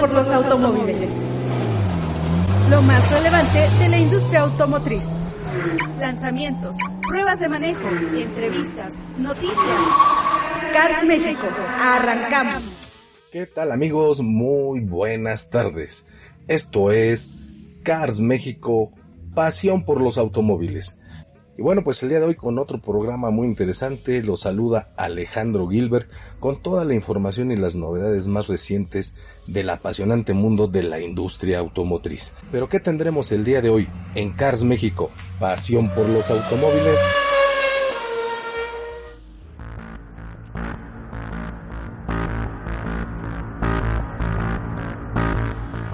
Por los automóviles. Lo más relevante de la industria automotriz. Lanzamientos, pruebas de manejo, entrevistas, noticias. Cars México, arrancamos. ¿Qué tal amigos? Muy buenas tardes. Esto es Cars México, pasión por los automóviles. Y bueno, pues el día de hoy con otro programa muy interesante, lo saluda Alejandro Gilbert con toda la información y las novedades más recientes del apasionante mundo de la industria automotriz. Pero ¿qué tendremos el día de hoy en Cars México? Pasión por los automóviles.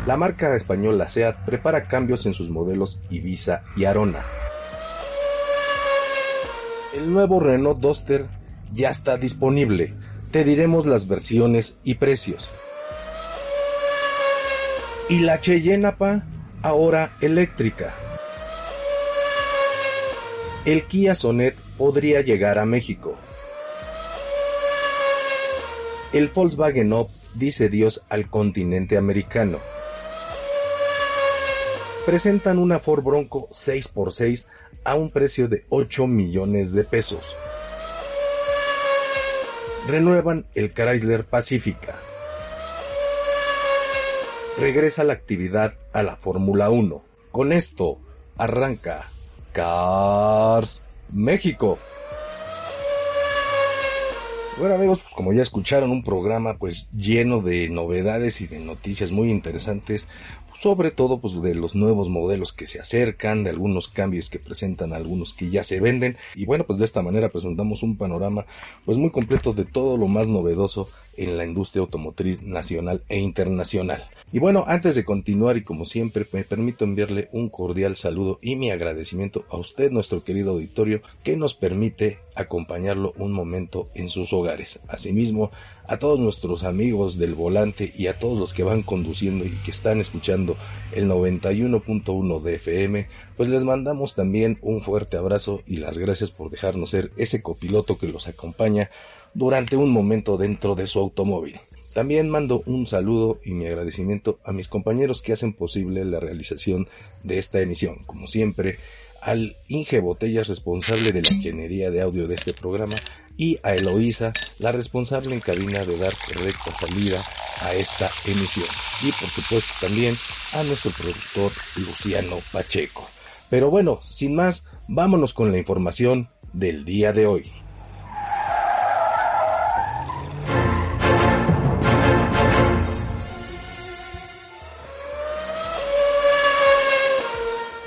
La marca española SEAT prepara cambios en sus modelos Ibiza y Arona el nuevo Renault Duster ya está disponible. Te diremos las versiones y precios. Y la Cheyenne Pa, ahora eléctrica. El Kia Sonet podría llegar a México. El Volkswagen Up dice Dios al continente americano. Presentan una Ford Bronco 6x6 a un precio de 8 millones de pesos. Renuevan el Chrysler Pacifica. Regresa la actividad a la Fórmula 1. Con esto arranca Cars México. Bueno amigos, pues como ya escucharon un programa pues lleno de novedades y de noticias muy interesantes, sobre todo pues de los nuevos modelos que se acercan, de algunos cambios que presentan algunos que ya se venden y bueno pues de esta manera presentamos un panorama pues muy completo de todo lo más novedoso en la industria automotriz nacional e internacional. Y bueno, antes de continuar y como siempre me permito enviarle un cordial saludo y mi agradecimiento a usted nuestro querido auditorio que nos permite acompañarlo un momento en sus hogares. Asimismo, a todos nuestros amigos del volante y a todos los que van conduciendo y que están escuchando el 91.1 de FM, pues les mandamos también un fuerte abrazo y las gracias por dejarnos ser ese copiloto que los acompaña durante un momento dentro de su automóvil. También mando un saludo y mi agradecimiento a mis compañeros que hacen posible la realización de esta emisión. Como siempre, al Inge Botellas, responsable de la ingeniería de audio de este programa, y a Eloísa, la responsable en cabina de dar correcta salida a esta emisión. Y por supuesto también a nuestro productor Luciano Pacheco. Pero bueno, sin más, vámonos con la información del día de hoy.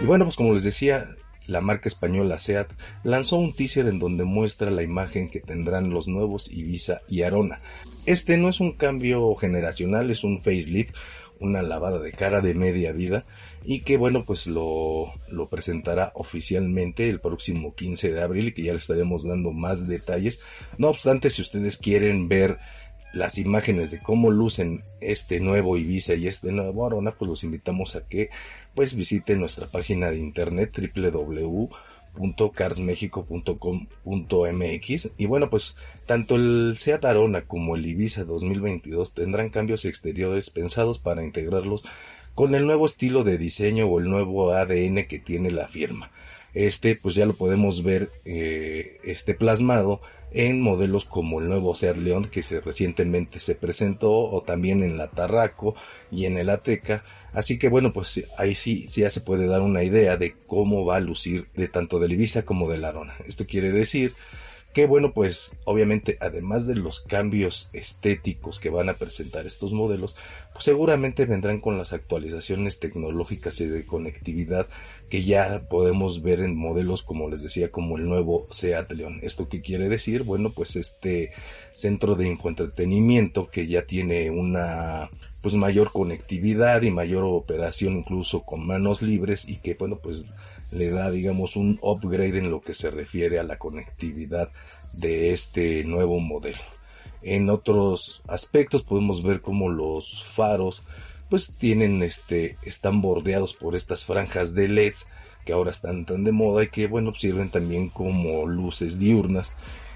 Y bueno, pues como les decía, la marca española SEAT lanzó un teaser en donde muestra la imagen que tendrán los nuevos Ibiza y Arona. Este no es un cambio generacional, es un facelift, una lavada de cara de media vida y que bueno pues lo, presentará oficialmente el próximo 15 de abril y que ya les estaremos dando más detalles. No obstante, si ustedes quieren ver las imágenes de cómo lucen este nuevo Ibiza y este nuevo Arona, pues los invitamos a que pues visiten nuestra página de internet www.carsmexico.com.mx y bueno pues tanto el Seat Arona como el Ibiza 2022 tendrán cambios exteriores pensados para integrarlos con el nuevo estilo de diseño o el nuevo ADN que tiene la firma. Este pues ya lo podemos ver eh, este plasmado en modelos como el nuevo Seat León que se recientemente se presentó o también en la Tarraco y en el Ateca. Así que bueno, pues ahí sí, sí ya se puede dar una idea de cómo va a lucir de tanto del Ibiza como del Arona. Esto quiere decir que bueno, pues obviamente además de los cambios estéticos que van a presentar estos modelos, pues seguramente vendrán con las actualizaciones tecnológicas y de conectividad que ya podemos ver en modelos como les decía, como el nuevo Seat León. ¿Esto qué quiere decir? Bueno, pues este centro de infoentretenimiento que ya tiene una pues mayor conectividad y mayor operación incluso con manos libres y que bueno pues le da digamos un upgrade en lo que se refiere a la conectividad de este nuevo modelo. En otros aspectos podemos ver como los faros pues tienen este están bordeados por estas franjas de LEDs que ahora están tan de moda y que bueno sirven también como luces diurnas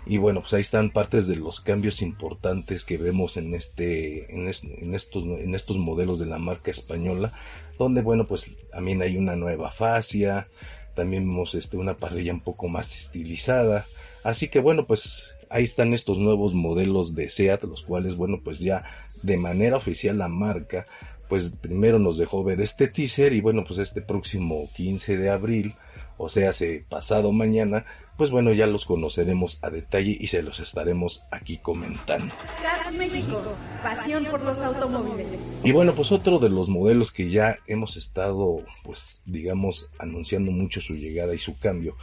Y bueno, pues ahí están partes de los cambios importantes que vemos en este, en, estos, en estos modelos de la marca española, donde bueno, pues también hay una nueva fascia, también vemos este, una parrilla un poco más estilizada. Así que bueno, pues ahí están estos nuevos modelos de SEAT, los cuales bueno, pues ya de manera oficial la marca, pues primero nos dejó ver este teaser y bueno, pues este próximo 15 de abril, o sea, hace pasado mañana, pues bueno, ya los conoceremos a detalle y se los estaremos aquí comentando. Cars México, pasión por los automóviles. Y bueno, pues otro de los modelos que ya hemos estado, pues digamos, anunciando mucho su llegada y su cambio,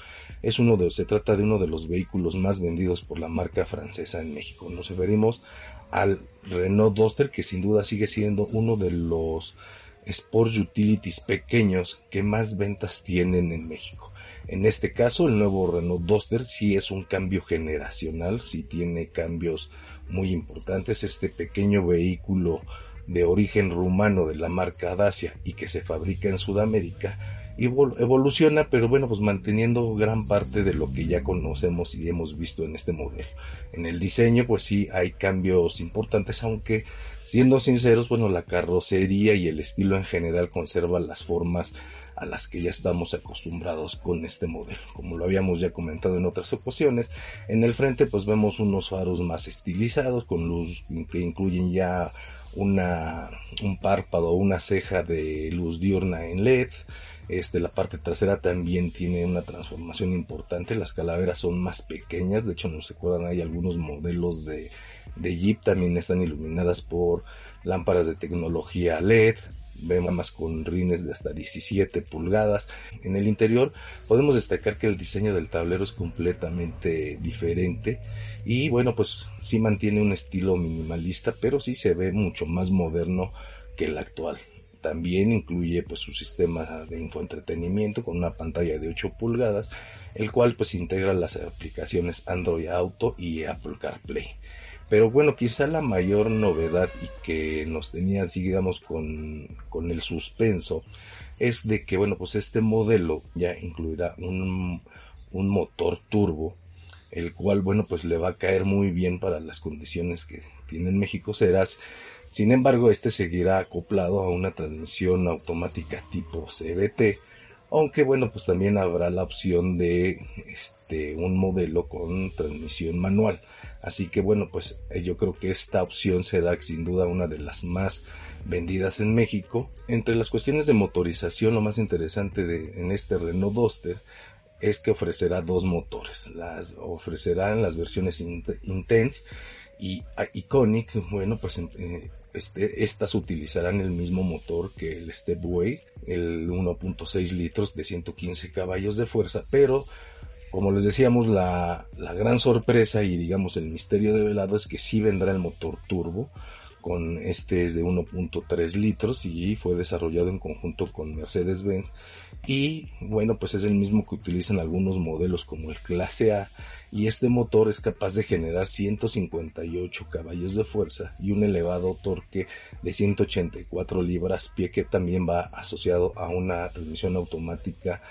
es uno de, se trata de uno de los vehículos más vendidos por la marca francesa en México. Nos referimos al Renault Duster, que sin duda sigue siendo uno de los Sport Utilities pequeños que más ventas tienen en México. En este caso, el nuevo Renault Duster sí es un cambio generacional, sí tiene cambios muy importantes. Este pequeño vehículo de origen rumano de la marca Dacia y que se fabrica en Sudamérica evoluciona, pero bueno, pues manteniendo gran parte de lo que ya conocemos y hemos visto en este modelo. En el diseño, pues sí hay cambios importantes, aunque siendo sinceros, bueno, la carrocería y el estilo en general conservan las formas a las que ya estamos acostumbrados con este modelo. Como lo habíamos ya comentado en otras ocasiones, en el frente pues vemos unos faros más estilizados con luz que incluyen ya una, un párpado o una ceja de luz diurna en LED este, la parte trasera también tiene una transformación importante. Las calaveras son más pequeñas. De hecho, no se acuerdan, hay algunos modelos de, de Jeep también están iluminadas por lámparas de tecnología LED. Vemos con rines de hasta 17 pulgadas. En el interior podemos destacar que el diseño del tablero es completamente diferente y bueno, pues sí mantiene un estilo minimalista, pero sí se ve mucho más moderno que el actual. También incluye pues su sistema de infoentretenimiento con una pantalla de 8 pulgadas, el cual pues integra las aplicaciones Android Auto y Apple CarPlay. Pero bueno, quizá la mayor novedad y que nos tenía, digamos, con, con el suspenso es de que, bueno, pues este modelo ya incluirá un, un motor turbo, el cual, bueno, pues le va a caer muy bien para las condiciones que tiene en México. Serás sin embargo, este seguirá acoplado a una transmisión automática tipo CBT, aunque bueno, pues también habrá la opción de este un modelo con transmisión manual. Así que bueno, pues eh, yo creo que esta opción será sin duda una de las más vendidas en México. Entre las cuestiones de motorización, lo más interesante de, en este Renault Duster es que ofrecerá dos motores. Las ofrecerá en las versiones Intense y Iconic. Bueno, pues eh, este, estas utilizarán el mismo motor que el Stepway, el 1.6 litros de 115 caballos de fuerza, pero como les decíamos, la, la, gran sorpresa y digamos el misterio de velado es que sí vendrá el motor turbo, con este es de 1.3 litros y fue desarrollado en conjunto con Mercedes-Benz y bueno pues es el mismo que utilizan algunos modelos como el clase A y este motor es capaz de generar 158 caballos de fuerza y un elevado torque de 184 libras pie que también va asociado a una transmisión automática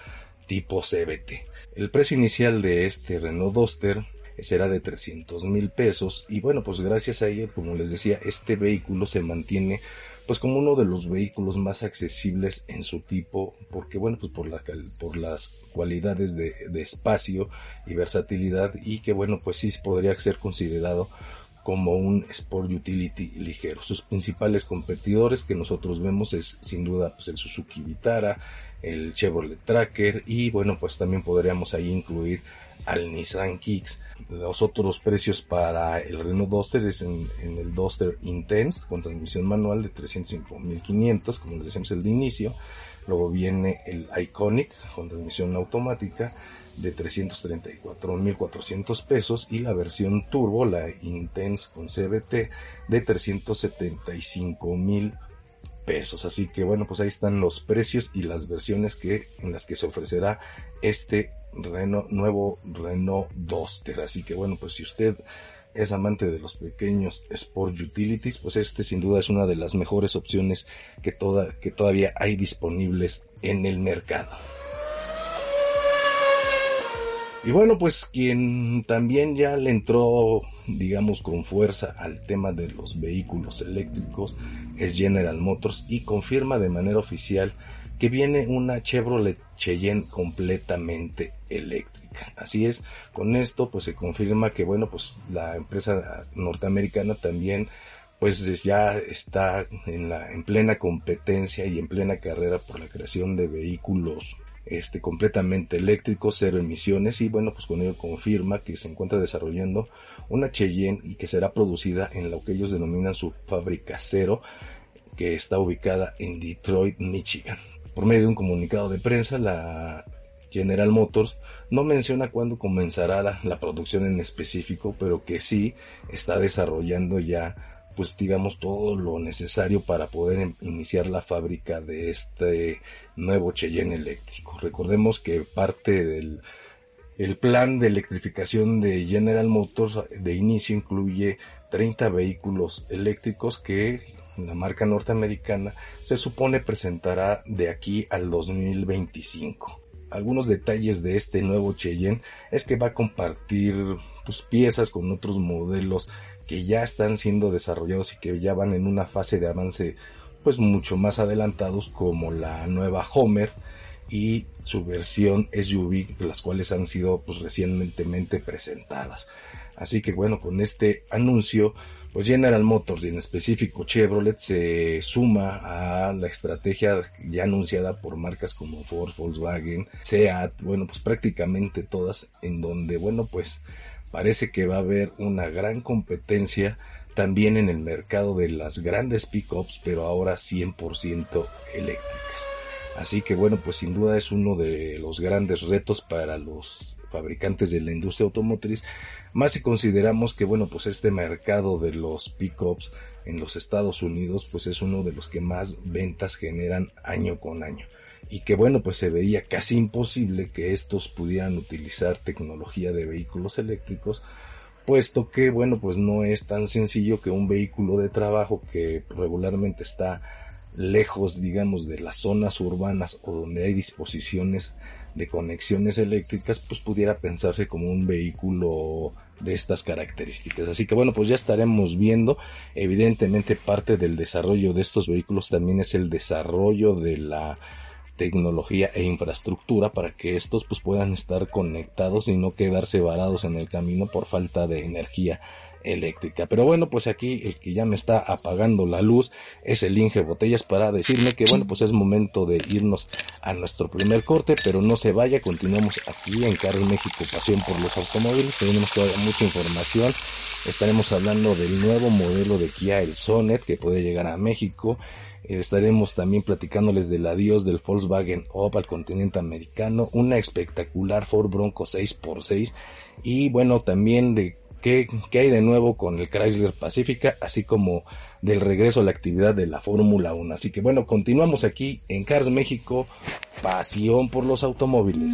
tipo CBT. El precio inicial de este Renault Duster será de 300 mil pesos y bueno pues gracias a ello como les decía este vehículo se mantiene pues como uno de los vehículos más accesibles en su tipo porque bueno pues por la por las cualidades de, de espacio y versatilidad y que bueno pues sí podría ser considerado como un Sport Utility ligero. Sus principales competidores que nosotros vemos es sin duda pues el Suzuki Vitara, el Chevrolet Tracker y bueno pues también podríamos ahí incluir al Nissan Kicks. Los otros precios para el Renault Duster es en, el Duster Intense con transmisión manual de 305.500 como les decíamos el de inicio. Luego viene el Iconic con transmisión automática de 334.400 pesos y la versión turbo, la Intense con CBT de 375.000 pesos. Así que bueno, pues ahí están los precios y las versiones que en las que se ofrecerá este Renault, nuevo Renault Duster. Así que bueno, pues si usted es amante de los pequeños Sport Utilities, pues este sin duda es una de las mejores opciones que, toda, que todavía hay disponibles en el mercado. Y bueno, pues quien también ya le entró, digamos, con fuerza al tema de los vehículos eléctricos es General Motors y confirma de manera oficial que viene una Chevrolet Cheyenne completamente eléctrica. Así es, con esto pues se confirma que bueno, pues la empresa norteamericana también pues ya está en la en plena competencia y en plena carrera por la creación de vehículos este, completamente eléctrico, cero emisiones y bueno, pues con ello confirma que se encuentra desarrollando una Cheyenne y que será producida en lo que ellos denominan su fábrica cero que está ubicada en Detroit, Michigan. Por medio de un comunicado de prensa, la General Motors no menciona cuándo comenzará la, la producción en específico, pero que sí está desarrollando ya pues digamos todo lo necesario para poder em, iniciar la fábrica de este nuevo Cheyenne eléctrico. Recordemos que parte del el plan de electrificación de General Motors de inicio incluye 30 vehículos eléctricos que la marca norteamericana se supone presentará de aquí al 2025. Algunos detalles de este nuevo Cheyenne es que va a compartir pues, piezas con otros modelos que ya están siendo desarrollados y que ya van en una fase de avance pues mucho más adelantados como la nueva Homer y su versión SUV las cuales han sido pues recientemente presentadas. Así que bueno, con este anuncio pues General Motors y en específico Chevrolet se suma a la estrategia ya anunciada por marcas como Ford, Volkswagen, Seat, bueno pues prácticamente todas en donde bueno pues parece que va a haber una gran competencia también en el mercado de las grandes pickups, pero ahora 100% eléctricas. Así que bueno, pues sin duda es uno de los grandes retos para los fabricantes de la industria automotriz, más si consideramos que bueno, pues este mercado de los pickups en los Estados Unidos pues es uno de los que más ventas generan año con año y que bueno pues se veía casi imposible que estos pudieran utilizar tecnología de vehículos eléctricos puesto que bueno pues no es tan sencillo que un vehículo de trabajo que regularmente está lejos digamos de las zonas urbanas o donde hay disposiciones de conexiones eléctricas pues pudiera pensarse como un vehículo de estas características. Así que bueno pues ya estaremos viendo. Evidentemente parte del desarrollo de estos vehículos también es el desarrollo de la tecnología e infraestructura para que estos pues puedan estar conectados y no quedarse varados en el camino por falta de energía eléctrica. Pero bueno, pues aquí el que ya me está apagando la luz es el Inge Botellas para decirme que bueno, pues es momento de irnos a nuestro primer corte, pero no se vaya, continuamos aquí en Cars México, pasión por los automóviles, tenemos todavía mucha información, estaremos hablando del nuevo modelo de Kia, el Sonet, que puede llegar a México, Estaremos también platicándoles del adiós del Volkswagen Up al continente americano, una espectacular Ford Bronco 6x6 y bueno, también de qué, qué hay de nuevo con el Chrysler Pacifica, así como del regreso a la actividad de la Fórmula 1. Así que bueno, continuamos aquí en Cars México, pasión por los automóviles.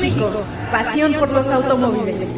México, pasión por los automóviles.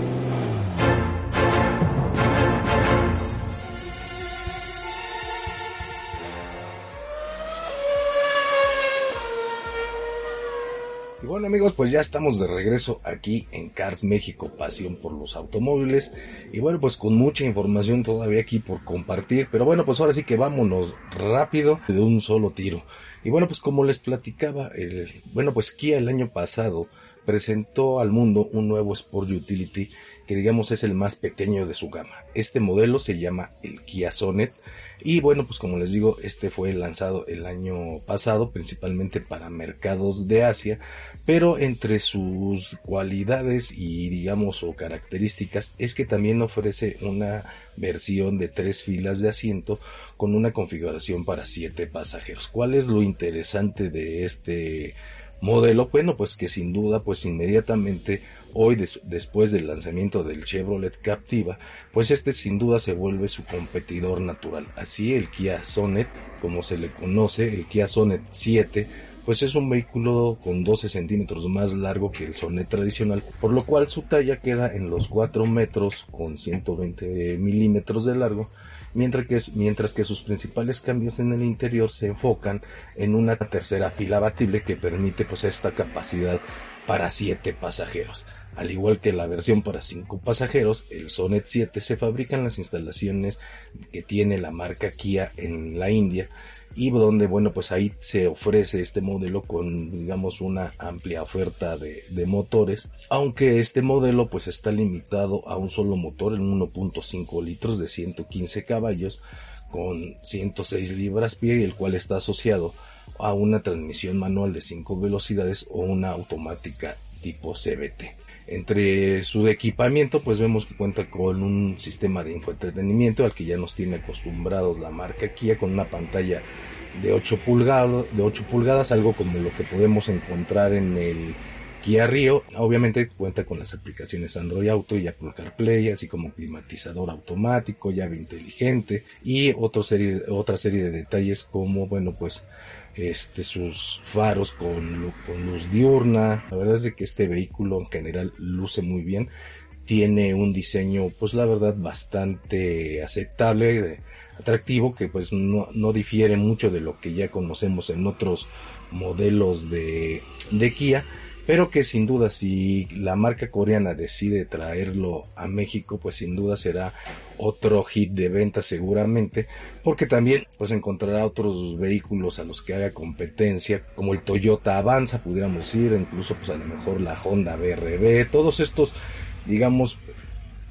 Y bueno amigos, pues ya estamos de regreso aquí en Cars México, pasión por los automóviles. Y bueno, pues con mucha información todavía aquí por compartir. Pero bueno, pues ahora sí que vámonos rápido de un solo tiro. Y bueno, pues como les platicaba, el, bueno, pues Kia el año pasado presentó al mundo un nuevo Sport Utility que digamos es el más pequeño de su gama. Este modelo se llama el Kia Sonet y bueno, pues como les digo, este fue lanzado el año pasado principalmente para mercados de Asia, pero entre sus cualidades y digamos o características es que también ofrece una versión de tres filas de asiento con una configuración para siete pasajeros. ¿Cuál es lo interesante de este modelo? Bueno, pues que sin duda, pues inmediatamente hoy después del lanzamiento del Chevrolet Captiva, pues este sin duda se vuelve su competidor natural. Así el Kia Sonet, como se le conoce, el Kia Sonet 7, pues es un vehículo con 12 centímetros más largo que el Sonet tradicional, por lo cual su talla queda en los 4 metros con 120 milímetros de largo, mientras que, mientras que sus principales cambios en el interior se enfocan en una tercera fila abatible que permite pues esta capacidad para 7 pasajeros. Al igual que la versión para 5 pasajeros, el Sonet 7 se fabrica en las instalaciones que tiene la marca Kia en la India y donde bueno pues ahí se ofrece este modelo con digamos una amplia oferta de, motores aunque este modelo pues está limitado a un solo motor en 1.5 litros de 115 caballos con 106 libras pie el cual está asociado a una transmisión manual de 5 velocidades o una automática tipo CBT entre su equipamiento, pues vemos que cuenta con un sistema de infoentretenimiento al que ya nos tiene acostumbrados la marca Kia con una pantalla de 8 pulgadas, de 8 pulgadas, algo como lo que podemos encontrar en el Kia Rio. Obviamente cuenta con las aplicaciones Android Auto y Apple CarPlay, así como climatizador automático, llave inteligente y otra serie, otra serie de detalles como, bueno, pues este, sus faros con, luz diurna. La verdad es de que este vehículo en general luce muy bien. Tiene un diseño, pues la verdad, bastante aceptable, atractivo, que pues no, no difiere mucho de lo que ya conocemos en otros modelos de, de Kia pero que sin duda si la marca coreana decide traerlo a México, pues sin duda será otro hit de venta seguramente, porque también pues encontrará otros vehículos a los que haga competencia, como el Toyota Avanza, pudiéramos ir, incluso pues a lo mejor la Honda BRB, todos estos digamos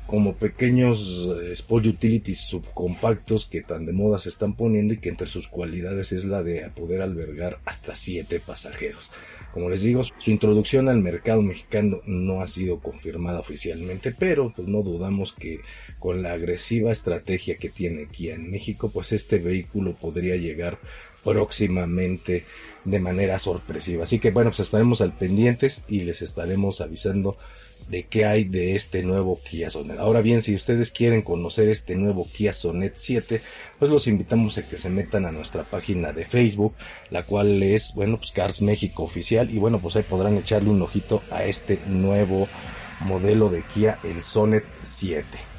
como pequeños eh, Sport Utilities subcompactos que tan de moda se están poniendo y que entre sus cualidades es la de poder albergar hasta 7 pasajeros. Como les digo, su introducción al mercado mexicano no ha sido confirmada oficialmente, pero pues no dudamos que con la agresiva estrategia que tiene Kia en México, pues este vehículo podría llegar próximamente de manera sorpresiva. Así que bueno, pues estaremos al pendientes y les estaremos avisando de qué hay de este nuevo Kia Sonet. Ahora bien, si ustedes quieren conocer este nuevo Kia Sonet 7, pues los invitamos a que se metan a nuestra página de Facebook, la cual es, bueno, pues Cars México Oficial y bueno, pues ahí podrán echarle un ojito a este nuevo modelo de Kia, el Sonet 7.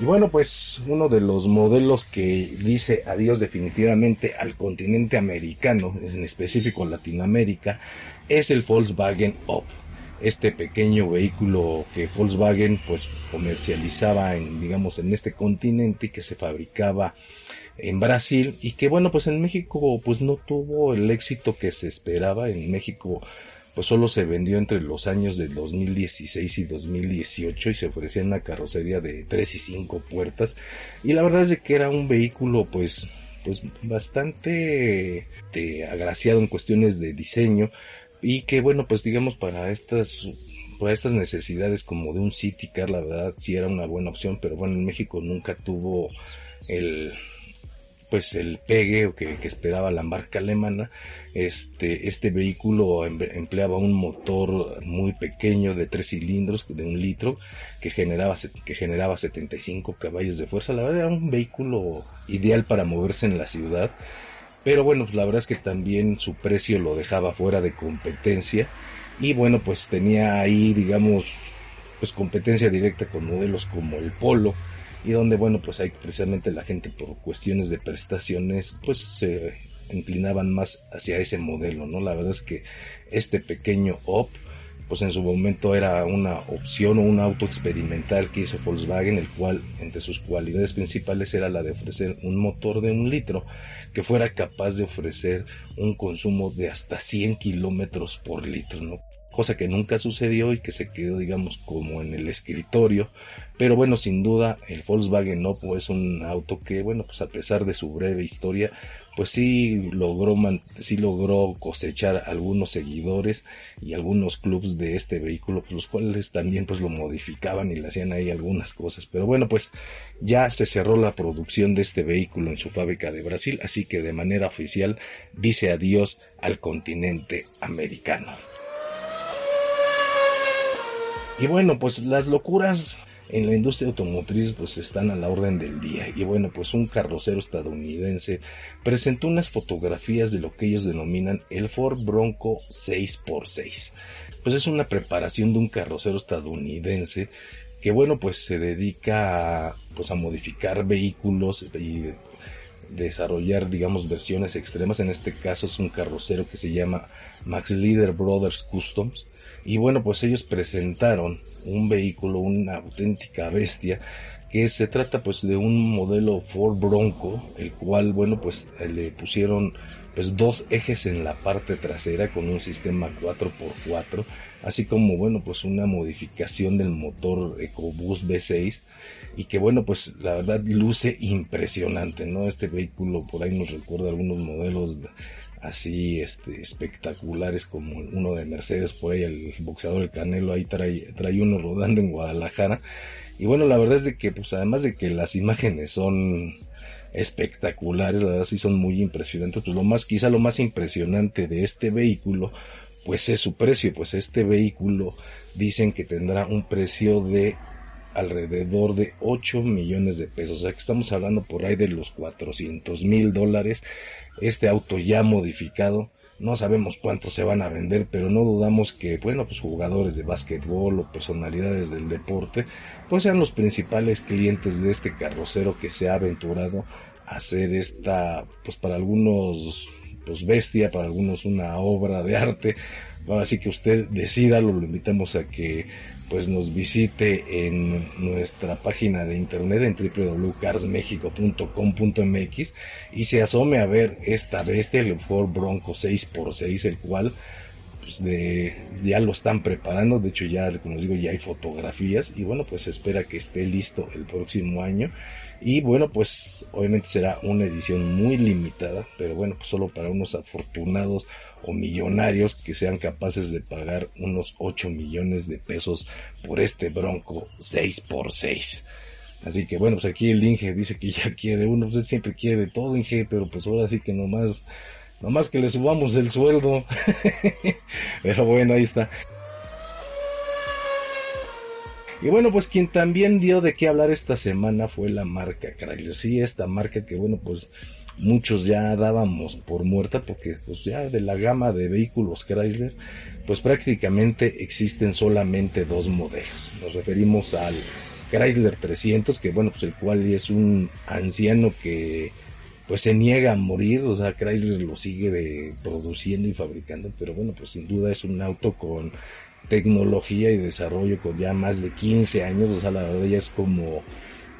Y bueno, pues uno de los modelos que dice adiós definitivamente al continente americano, en específico Latinoamérica, es el Volkswagen Up. Este pequeño vehículo que Volkswagen pues comercializaba en, digamos, en este continente y que se fabricaba en Brasil y que bueno, pues en México pues no tuvo el éxito que se esperaba. En México pues solo se vendió entre los años de 2016 y 2018 y se ofrecía una carrocería de 3 y 5 puertas. Y la verdad es que era un vehículo pues pues bastante de, agraciado en cuestiones de diseño y que bueno pues digamos para estas para estas necesidades como de un city car la verdad sí era una buena opción pero bueno en México nunca tuvo el pues el pegue que, esperaba la marca alemana. Este, este vehículo empleaba un motor muy pequeño de tres cilindros de un litro que generaba, que generaba 75 caballos de fuerza. La verdad era un vehículo ideal para moverse en la ciudad. Pero bueno, la verdad es que también su precio lo dejaba fuera de competencia. Y bueno, pues tenía ahí, digamos, pues competencia directa con modelos como el Polo, y donde bueno pues hay precisamente la gente por cuestiones de prestaciones pues se inclinaban más hacia ese modelo no la verdad es que este pequeño op pues en su momento era una opción o un auto experimental que hizo Volkswagen, el cual entre sus cualidades principales era la de ofrecer un motor de un litro que fuera capaz de ofrecer un consumo de hasta 100 kilómetros por litro, ¿no? Cosa que nunca sucedió y que se quedó digamos como en el escritorio. Pero bueno sin duda el Volkswagen Oppo es un auto que bueno pues a pesar de su breve historia pues sí logró sí logró cosechar algunos seguidores y algunos clubs de este vehículo pues los cuales también pues lo modificaban y le hacían ahí algunas cosas. Pero bueno pues ya se cerró la producción de este vehículo en su fábrica de Brasil así que de manera oficial dice adiós al continente americano y bueno, pues las locuras en la industria automotriz pues están a la orden del día. Y bueno pues un carrocero estadounidense presentó unas fotografías de lo que ellos denominan el Ford Bronco 6x6 pues es una preparación de un carrocero estadounidense que bueno pues se dedica a, pues a modificar vehículos y desarrollar digamos versiones extremas. En este caso es un carrocero que se llama Max Leader Brothers Customs y bueno, pues ellos presentaron un vehículo, una auténtica bestia, que se trata pues de un modelo Ford Bronco, el cual, bueno, pues le pusieron pues dos ejes en la parte trasera con un sistema 4x4, así como bueno pues una modificación del motor EcoBoost V6 y que bueno pues la verdad luce impresionante, ¿no? Este vehículo por ahí nos recuerda algunos modelos así este, espectaculares como uno de Mercedes, por ahí el boxeador El Canelo ahí trae, trae uno rodando en Guadalajara. Y bueno, la verdad es de que pues además de que las imágenes son espectaculares, la verdad sí son muy impresionantes, pues lo más, quizá lo más impresionante de este vehículo, pues es su precio, pues este vehículo dicen que tendrá un precio de alrededor de 8 millones de pesos. O sea que estamos hablando por ahí de los 400 mil dólares. Este auto ya modificado. No sabemos cuántos se van a vender, pero no dudamos que, bueno, pues jugadores de básquetbol o personalidades del deporte, pues sean los principales clientes de este carrocero que se ha aventurado a hacer esta, pues para algunos, pues bestia, para algunos una obra de arte. Así que usted decida, lo invitamos a que pues nos visite en nuestra página de internet en www.carsmexico.com.mx y se asome a ver esta bestia, el Ford Bronco 6x6, el cual pues de, ya lo están preparando, de hecho ya, como les digo, ya hay fotografías y bueno, pues espera que esté listo el próximo año y bueno, pues obviamente será una edición muy limitada, pero bueno, pues solo para unos afortunados o millonarios que sean capaces de pagar unos 8 millones de pesos por este Bronco 6x6. Así que bueno, pues aquí el Inge dice que ya quiere uno, pues siempre quiere todo Inge, pero pues ahora sí que nomás, nomás que le subamos el sueldo. pero bueno, ahí está. Y bueno, pues quien también dio de qué hablar esta semana fue la marca Chrysler. Sí, esta marca que bueno, pues muchos ya dábamos por muerta porque pues ya de la gama de vehículos Chrysler pues prácticamente existen solamente dos modelos. Nos referimos al Chrysler 300 que bueno pues el cual es un anciano que pues se niega a morir, o sea, Chrysler lo sigue produciendo y fabricando, pero bueno, pues sin duda es un auto con tecnología y desarrollo con ya más de 15 años, o sea, la verdad ya es como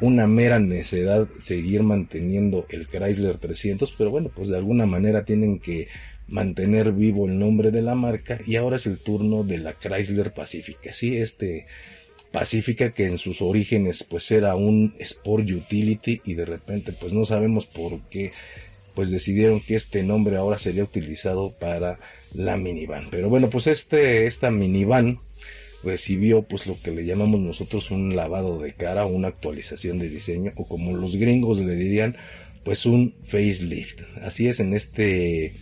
una mera necedad seguir manteniendo el Chrysler 300, pero bueno, pues de alguna manera tienen que mantener vivo el nombre de la marca y ahora es el turno de la Chrysler Pacifica. Sí, este Pacifica que en sus orígenes pues era un Sport Utility y de repente pues no sabemos por qué pues decidieron que este nombre ahora sería utilizado para la minivan. Pero bueno, pues este, esta minivan recibió pues lo que le llamamos nosotros un lavado de cara, una actualización de diseño o como los gringos le dirían pues un facelift. Así es en este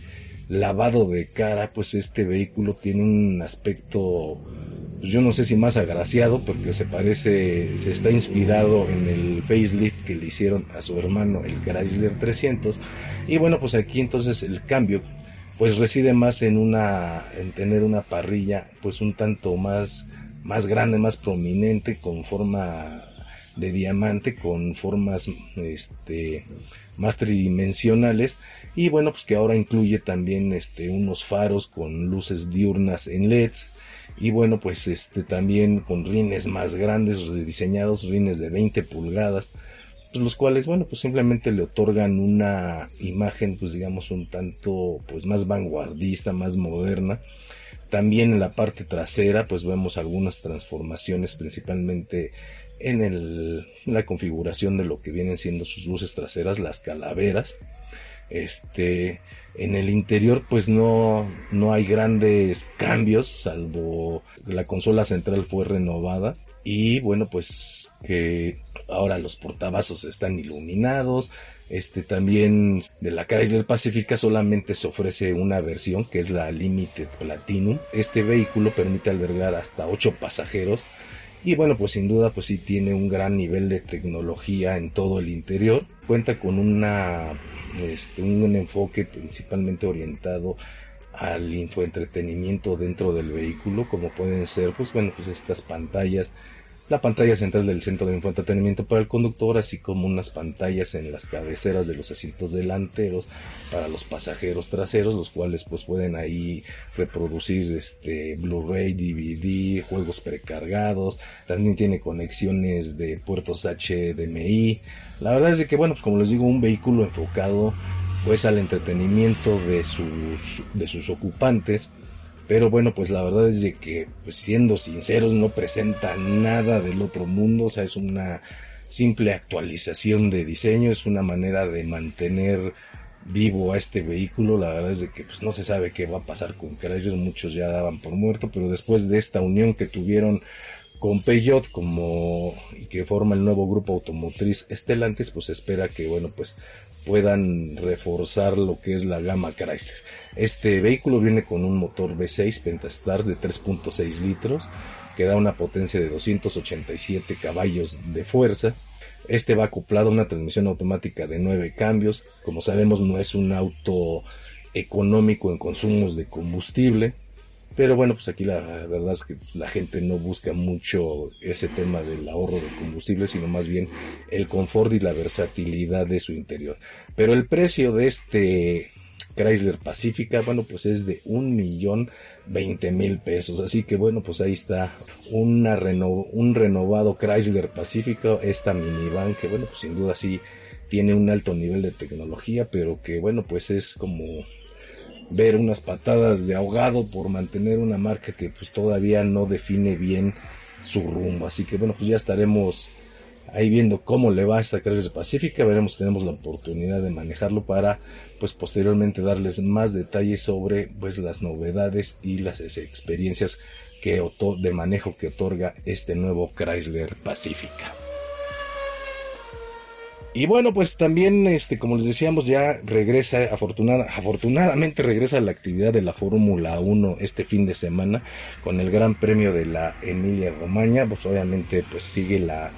lavado de cara pues este vehículo tiene un aspecto pues, yo no sé si más agraciado porque se parece se está inspirado en el facelift que le hicieron a su hermano el Chrysler 300 y bueno pues aquí entonces el cambio pues reside más en una en tener una parrilla pues un tanto más más grande más prominente con forma de diamante con formas este más tridimensionales. Y bueno pues que ahora incluye también este unos faros con luces diurnas en leds y bueno pues este también con rines más grandes rediseñados rines de 20 pulgadas pues los cuales bueno pues simplemente le otorgan una imagen pues digamos un tanto pues más vanguardista más moderna también en la parte trasera pues vemos algunas transformaciones principalmente en el, la configuración de lo que vienen siendo sus luces traseras, las calaveras. Este, en el interior pues no, no hay grandes cambios, salvo la consola central fue renovada. Y bueno pues que ahora los portavasos están iluminados, este también de la Chrysler Pacifica solamente se ofrece una versión que es la Limited Platinum. Este vehículo permite albergar hasta 8 pasajeros y bueno, pues sin duda pues sí tiene un gran nivel de tecnología en todo el interior. Cuenta con una, este, un enfoque principalmente orientado al infoentretenimiento dentro del vehículo, como pueden ser pues bueno, pues estas pantallas la pantalla central del centro de infoentretenimiento para el conductor, así como unas pantallas en las cabeceras de los asientos delanteros para los pasajeros traseros, los cuales pues pueden ahí reproducir este Blu-ray, DVD, juegos precargados, también tiene conexiones de puertos HDMI. La verdad es que bueno, pues como les digo, un vehículo enfocado pues al entretenimiento de sus de sus ocupantes pero bueno, pues la verdad es de que, pues siendo sinceros, no presenta nada del otro mundo, o sea, es una simple actualización de diseño, es una manera de mantener vivo a este vehículo, la verdad es de que pues no se sabe qué va a pasar con Chrysler, muchos ya daban por muerto, pero después de esta unión que tuvieron con Peugeot como y que forma el nuevo grupo automotriz Stellantis, pues espera que bueno, pues puedan reforzar lo que es la gama Chrysler. Este vehículo viene con un motor V6 Pentastar de 3.6 litros que da una potencia de 287 caballos de fuerza. Este va acoplado a una transmisión automática de 9 cambios. Como sabemos no es un auto económico en consumos de combustible. Pero bueno, pues aquí la verdad es que la gente no busca mucho ese tema del ahorro de combustible, sino más bien el confort y la versatilidad de su interior. Pero el precio de este Chrysler Pacifica, bueno, pues es de un millón veinte mil pesos. Así que bueno, pues ahí está un renovado Chrysler Pacifica, esta minivan que bueno, pues sin duda sí tiene un alto nivel de tecnología, pero que bueno, pues es como ver unas patadas de ahogado por mantener una marca que pues todavía no define bien su rumbo. Así que bueno, pues ya estaremos ahí viendo cómo le va a esta crisis pacífica, veremos si tenemos la oportunidad de manejarlo para pues posteriormente darles más detalles sobre pues las novedades y las experiencias que de manejo que otorga este nuevo Chrysler Pacifica. Y bueno, pues también, este, como les decíamos, ya regresa, afortunada, afortunadamente regresa la actividad de la Fórmula 1 este fin de semana con el Gran Premio de la Emilia Romagna. Pues obviamente, pues sigue la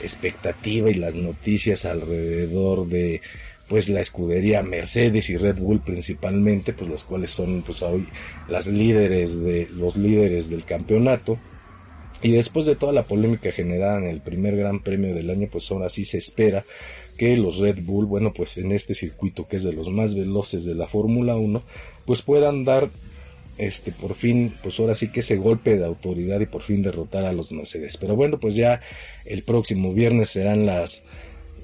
expectativa y las noticias alrededor de pues la escudería Mercedes y Red Bull principalmente, pues las cuales son pues hoy las líderes de los líderes del campeonato. Y después de toda la polémica generada en el primer Gran Premio del año, pues ahora sí se espera que los Red Bull, bueno, pues en este circuito que es de los más veloces de la Fórmula 1, pues puedan dar este por fin pues ahora sí que ese golpe de autoridad y por fin derrotar a los Mercedes. Pero bueno, pues ya el próximo viernes serán las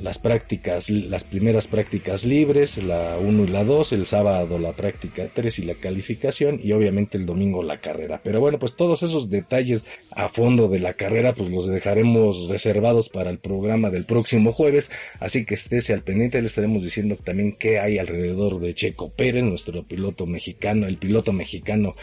las prácticas, las primeras prácticas libres, la 1 y la 2, el sábado la práctica 3 y la calificación y obviamente el domingo la carrera. Pero bueno, pues todos esos detalles a fondo de la carrera pues los dejaremos reservados para el programa del próximo jueves, así que estése al pendiente, le estaremos diciendo también qué hay alrededor de Checo Pérez, nuestro piloto mexicano, el piloto mexicano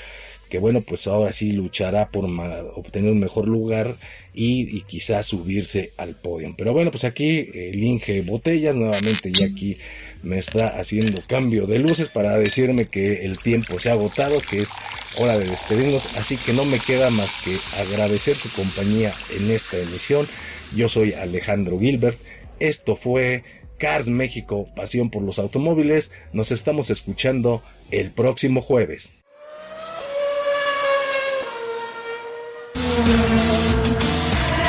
que bueno, pues ahora sí luchará por obtener un mejor lugar y, quizás subirse al podio. Pero bueno, pues aquí el Inge Botellas nuevamente y aquí me está haciendo cambio de luces para decirme que el tiempo se ha agotado, que es hora de despedirnos, así que no me queda más que agradecer su compañía en esta emisión. Yo soy Alejandro Gilbert, esto fue Cars México, pasión por los automóviles, nos estamos escuchando el próximo jueves.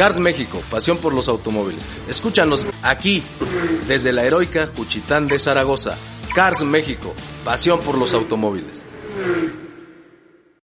Cars México, pasión por los automóviles. Escúchanos aquí, desde la heroica Juchitán de Zaragoza. Cars México, pasión por los automóviles.